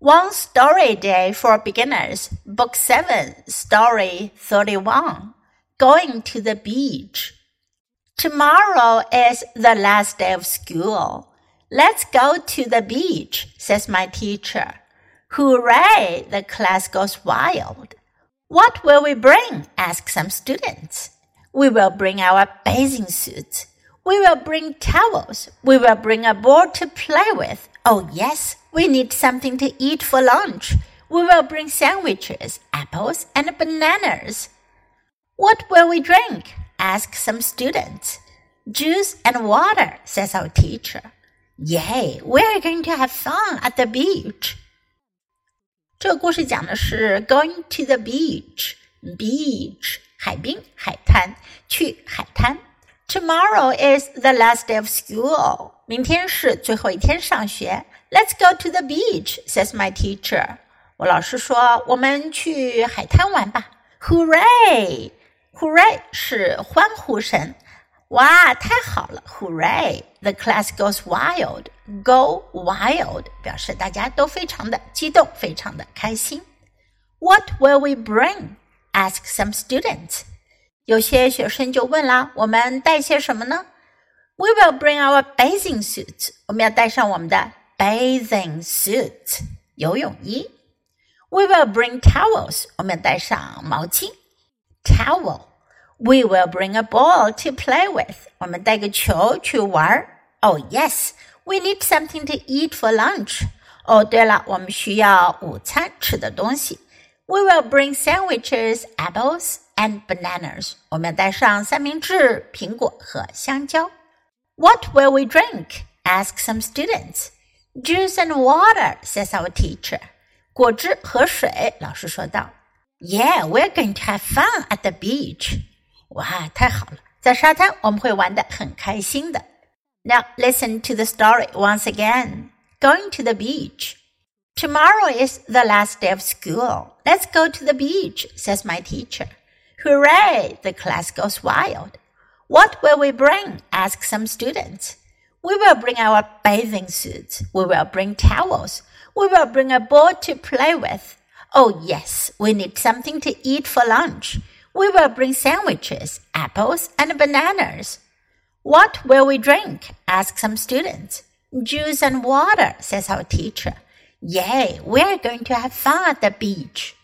One Story Day for Beginners, Book 7, Story 31. Going to the Beach. Tomorrow is the last day of school. Let's go to the beach, says my teacher. Hooray! The class goes wild. What will we bring? ask some students. We will bring our bathing suits. We will bring towels. We will bring a board to play with. Oh, yes, we need something to eat for lunch. We will bring sandwiches, apples, and bananas. What will we drink? ask some students. Juice and water, says our teacher. Yay, we're going to have fun at the beach. 这个故事讲的是 going to the beach, beach 海滨海滩，去海滩。Tomorrow is the last day of school. 明天是最后一天上学。Let's go to the beach, says my teacher. 我老师说，我们去海滩玩吧。Hooray! Hooray 是欢呼声。哇，太好了！Hooray! The class goes wild. Go wild 表示大家都非常的激动，非常的开心。What will we bring? Ask some students. 有些学生就问啦：“我们带些什么呢 ？”We will bring our bathing suits。我们要带上我们的 bathing suit 游泳衣。We will bring towels。我们要带上毛巾 towel。We will bring a ball to play with。我们带个球去玩。Oh yes, we need something to eat for lunch。哦，对了，我们需要午餐吃的东西。We will bring sandwiches, apples, and bananas. 我们要带上三明治、苹果和香蕉。 What will we drink? Ask some students. Juice and water, says our teacher. 果汁和水，老师说道。Yeah, we're going to have fun at the beach. 哇，太好了，在沙滩我们会玩得很开心的。Now listen to the story once again. Going to the beach. Tomorrow is the last day of school. Let's go to the beach, says my teacher. Hooray! The class goes wild. What will we bring? ask some students. We will bring our bathing suits. We will bring towels. We will bring a board to play with. Oh, yes, we need something to eat for lunch. We will bring sandwiches, apples, and bananas. What will we drink? ask some students. Juice and water, says our teacher. Yay, we're going to have fun at the beach.